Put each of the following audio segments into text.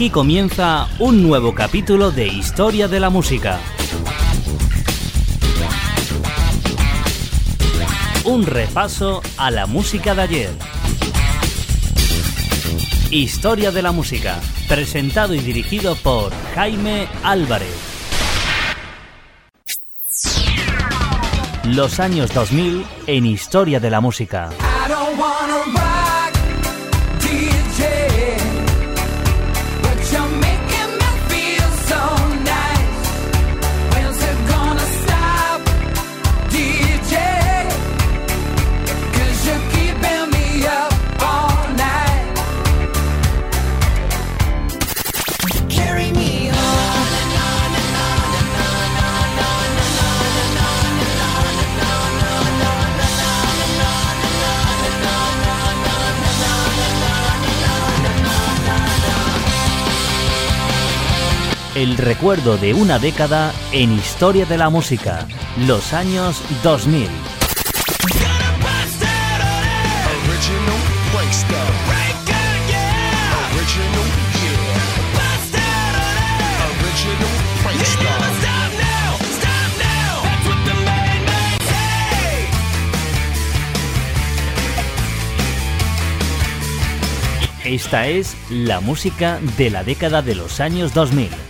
Aquí comienza un nuevo capítulo de Historia de la Música. Un repaso a la música de ayer. Historia de la Música, presentado y dirigido por Jaime Álvarez. Los años 2000 en Historia de la Música. El recuerdo de una década en historia de la música, los años 2000. Esta es la música de la década de los años 2000.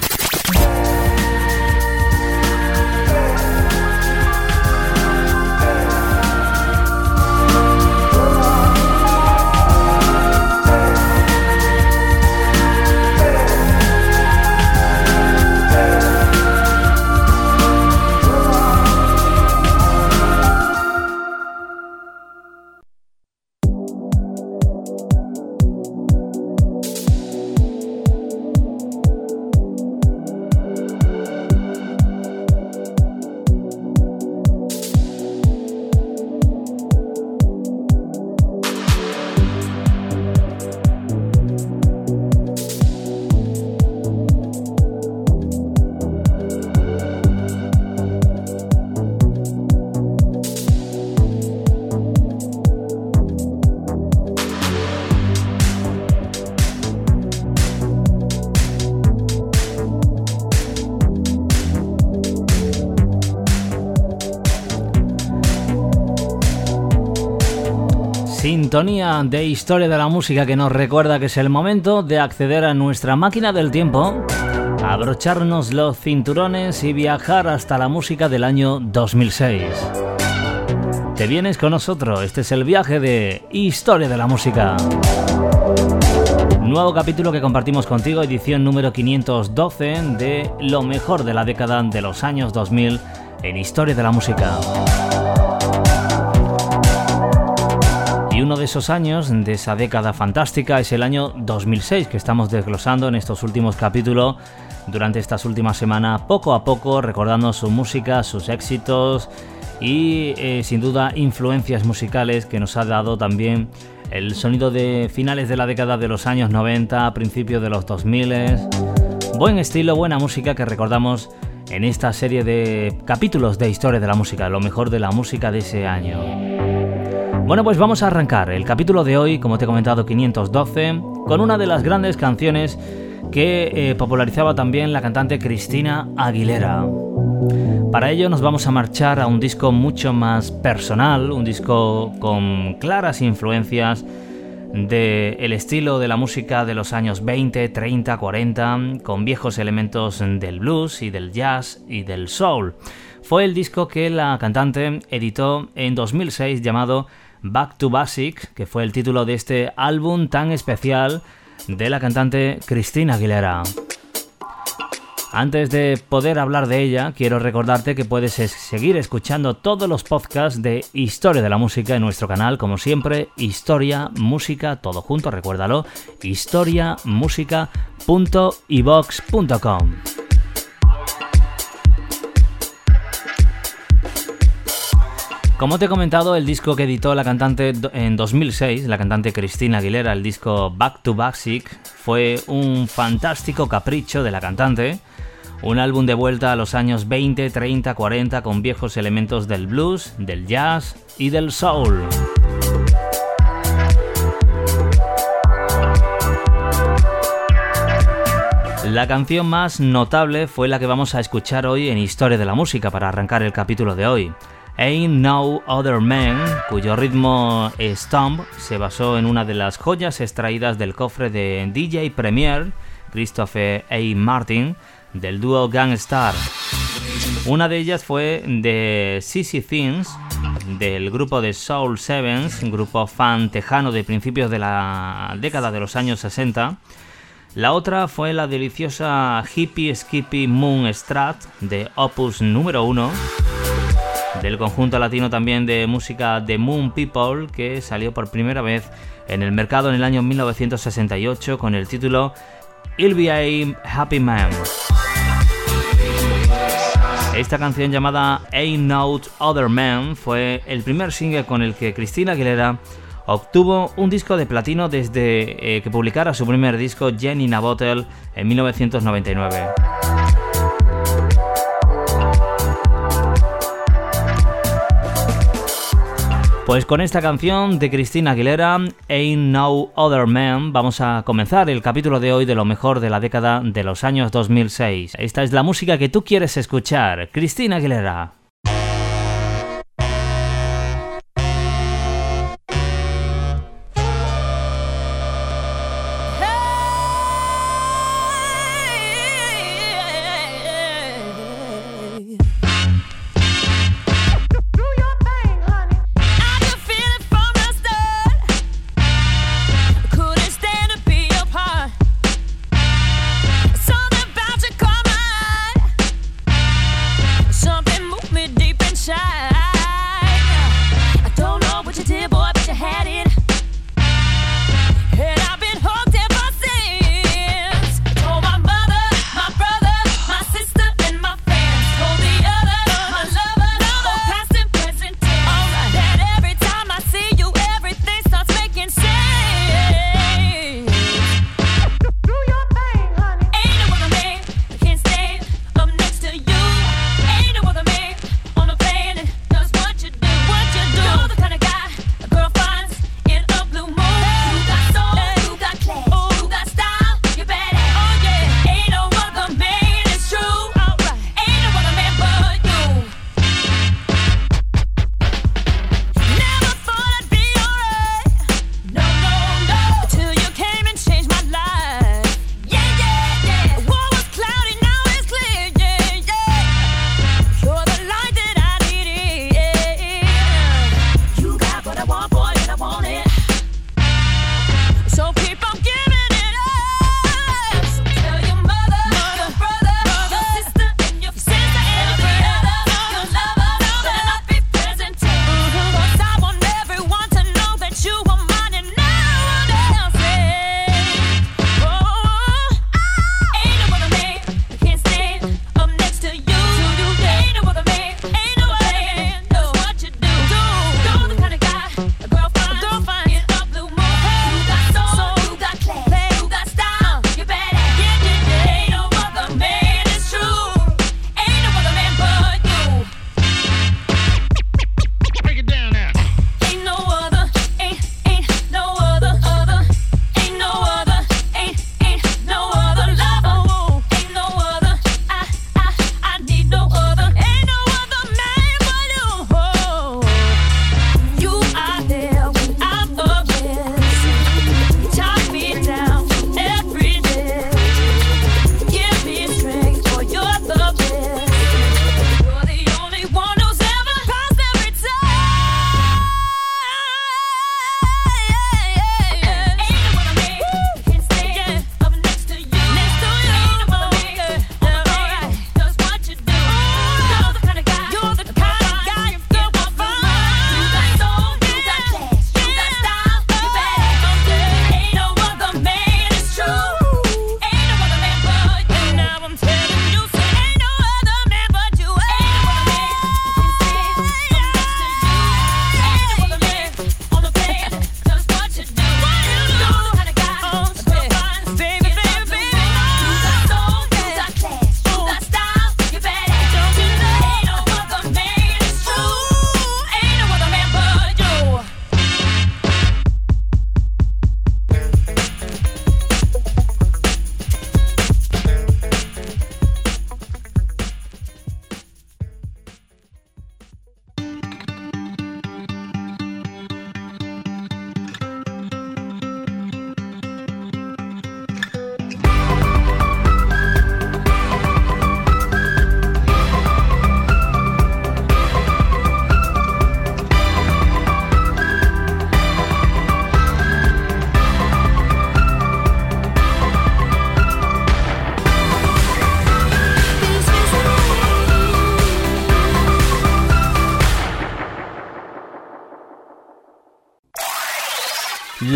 Sintonía de historia de la música que nos recuerda que es el momento de acceder a nuestra máquina del tiempo, abrocharnos los cinturones y viajar hasta la música del año 2006. ¿Te vienes con nosotros? Este es el viaje de Historia de la Música. Nuevo capítulo que compartimos contigo, edición número 512 de lo mejor de la década de los años 2000 en Historia de la Música. Uno de esos años, de esa década fantástica, es el año 2006 que estamos desglosando en estos últimos capítulos durante estas últimas semanas, poco a poco recordando su música, sus éxitos y eh, sin duda influencias musicales que nos ha dado también el sonido de finales de la década de los años 90, principios de los 2000. Buen estilo, buena música que recordamos en esta serie de capítulos de historia de la música, lo mejor de la música de ese año. Bueno, pues vamos a arrancar el capítulo de hoy, como te he comentado, 512, con una de las grandes canciones que eh, popularizaba también la cantante Cristina Aguilera. Para ello nos vamos a marchar a un disco mucho más personal, un disco con claras influencias del estilo de la música de los años 20, 30, 40, con viejos elementos del blues y del jazz y del soul. Fue el disco que la cantante editó en 2006 llamado Back to Basic, que fue el título de este álbum tan especial de la cantante Cristina Aguilera. Antes de poder hablar de ella, quiero recordarte que puedes seguir escuchando todos los podcasts de Historia de la Música en nuestro canal, como siempre, Historia Música, todo junto, recuérdalo, historiamusica.ivox.com. Como te he comentado, el disco que editó la cantante en 2006, la cantante Cristina Aguilera, el disco Back to Basic, fue un fantástico capricho de la cantante, un álbum de vuelta a los años 20, 30, 40 con viejos elementos del blues, del jazz y del soul. La canción más notable fue la que vamos a escuchar hoy en Historia de la Música para arrancar el capítulo de hoy. Ain't No Other Man, cuyo ritmo Stomp se basó en una de las joyas extraídas del cofre de DJ Premier, Christopher A. Martin, del dúo Gangstar. Una de ellas fue de CC Things, del grupo de Soul Sevens, un grupo fan tejano de principios de la década de los años 60. La otra fue la deliciosa Hippie Skippy Moon Strat de Opus número 1 del conjunto latino también de música The Moon People, que salió por primera vez en el mercado en el año 1968 con el título I'll Be a Happy Man. Esta canción llamada Ain't No Other Man fue el primer single con el que Cristina Aguilera obtuvo un disco de platino desde eh, que publicara su primer disco Jenny in a Bottle en 1999. Pues con esta canción de Cristina Aguilera, Ain't No Other Man, vamos a comenzar el capítulo de hoy de lo mejor de la década de los años 2006. Esta es la música que tú quieres escuchar, Cristina Aguilera.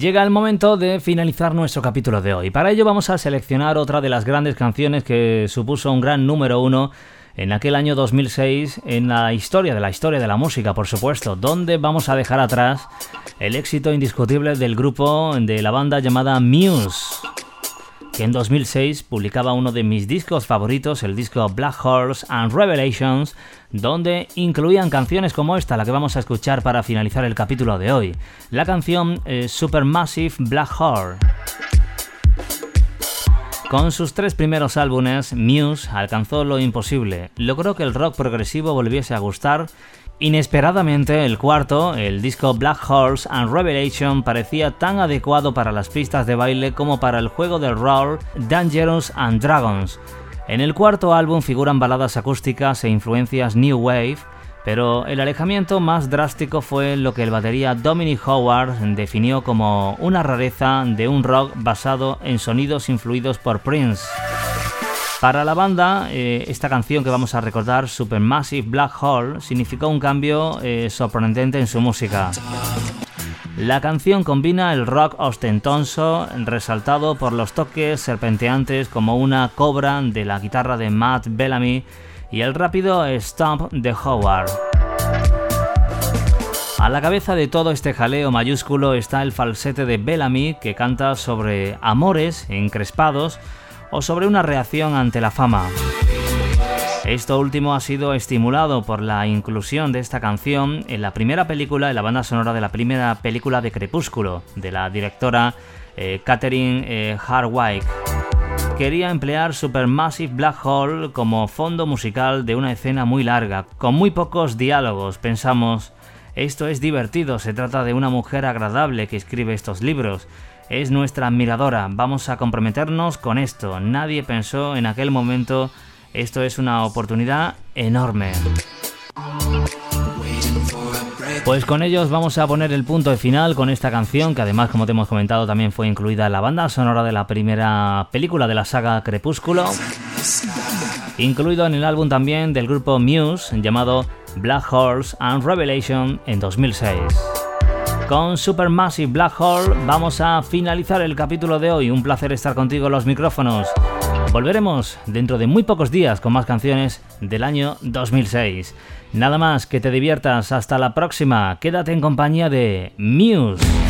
Llega el momento de finalizar nuestro capítulo de hoy. Para ello vamos a seleccionar otra de las grandes canciones que supuso un gran número uno en aquel año 2006 en la historia de la historia de la música, por supuesto, donde vamos a dejar atrás el éxito indiscutible del grupo de la banda llamada Muse que en 2006 publicaba uno de mis discos favoritos, el disco Black Horse and Revelations, donde incluían canciones como esta, la que vamos a escuchar para finalizar el capítulo de hoy, la canción eh, Supermassive Black Horse. Con sus tres primeros álbumes, Muse alcanzó lo imposible, logró que el rock progresivo volviese a gustar Inesperadamente, el cuarto, el disco Black Horse and Revelation, parecía tan adecuado para las pistas de baile como para el juego de role Dangerous and Dragons. En el cuarto álbum figuran baladas acústicas e influencias New Wave, pero el alejamiento más drástico fue lo que el batería Dominic Howard definió como una rareza de un rock basado en sonidos influidos por Prince. Para la banda, eh, esta canción que vamos a recordar, Supermassive Black Hole, significó un cambio eh, sorprendente en su música. La canción combina el rock ostentoso, resaltado por los toques serpenteantes como una cobra de la guitarra de Matt Bellamy y el rápido stomp de Howard. A la cabeza de todo este jaleo mayúsculo está el falsete de Bellamy que canta sobre amores encrespados o sobre una reacción ante la fama. Esto último ha sido estimulado por la inclusión de esta canción en la primera película, en la banda sonora de la primera película de Crepúsculo, de la directora eh, Catherine eh, Hardwick. Quería emplear Supermassive Black Hole como fondo musical de una escena muy larga, con muy pocos diálogos. Pensamos, esto es divertido, se trata de una mujer agradable que escribe estos libros es nuestra admiradora. Vamos a comprometernos con esto. Nadie pensó en aquel momento esto es una oportunidad enorme. Pues con ellos vamos a poner el punto de final con esta canción, que además, como te hemos comentado, también fue incluida en la banda sonora de la primera película de la saga Crepúsculo. incluido en el álbum también del grupo Muse llamado Black Holes and Revelation en 2006. Con Supermassive Black Hole vamos a finalizar el capítulo de hoy. Un placer estar contigo en los micrófonos. Volveremos dentro de muy pocos días con más canciones del año 2006. Nada más, que te diviertas. Hasta la próxima. Quédate en compañía de Muse.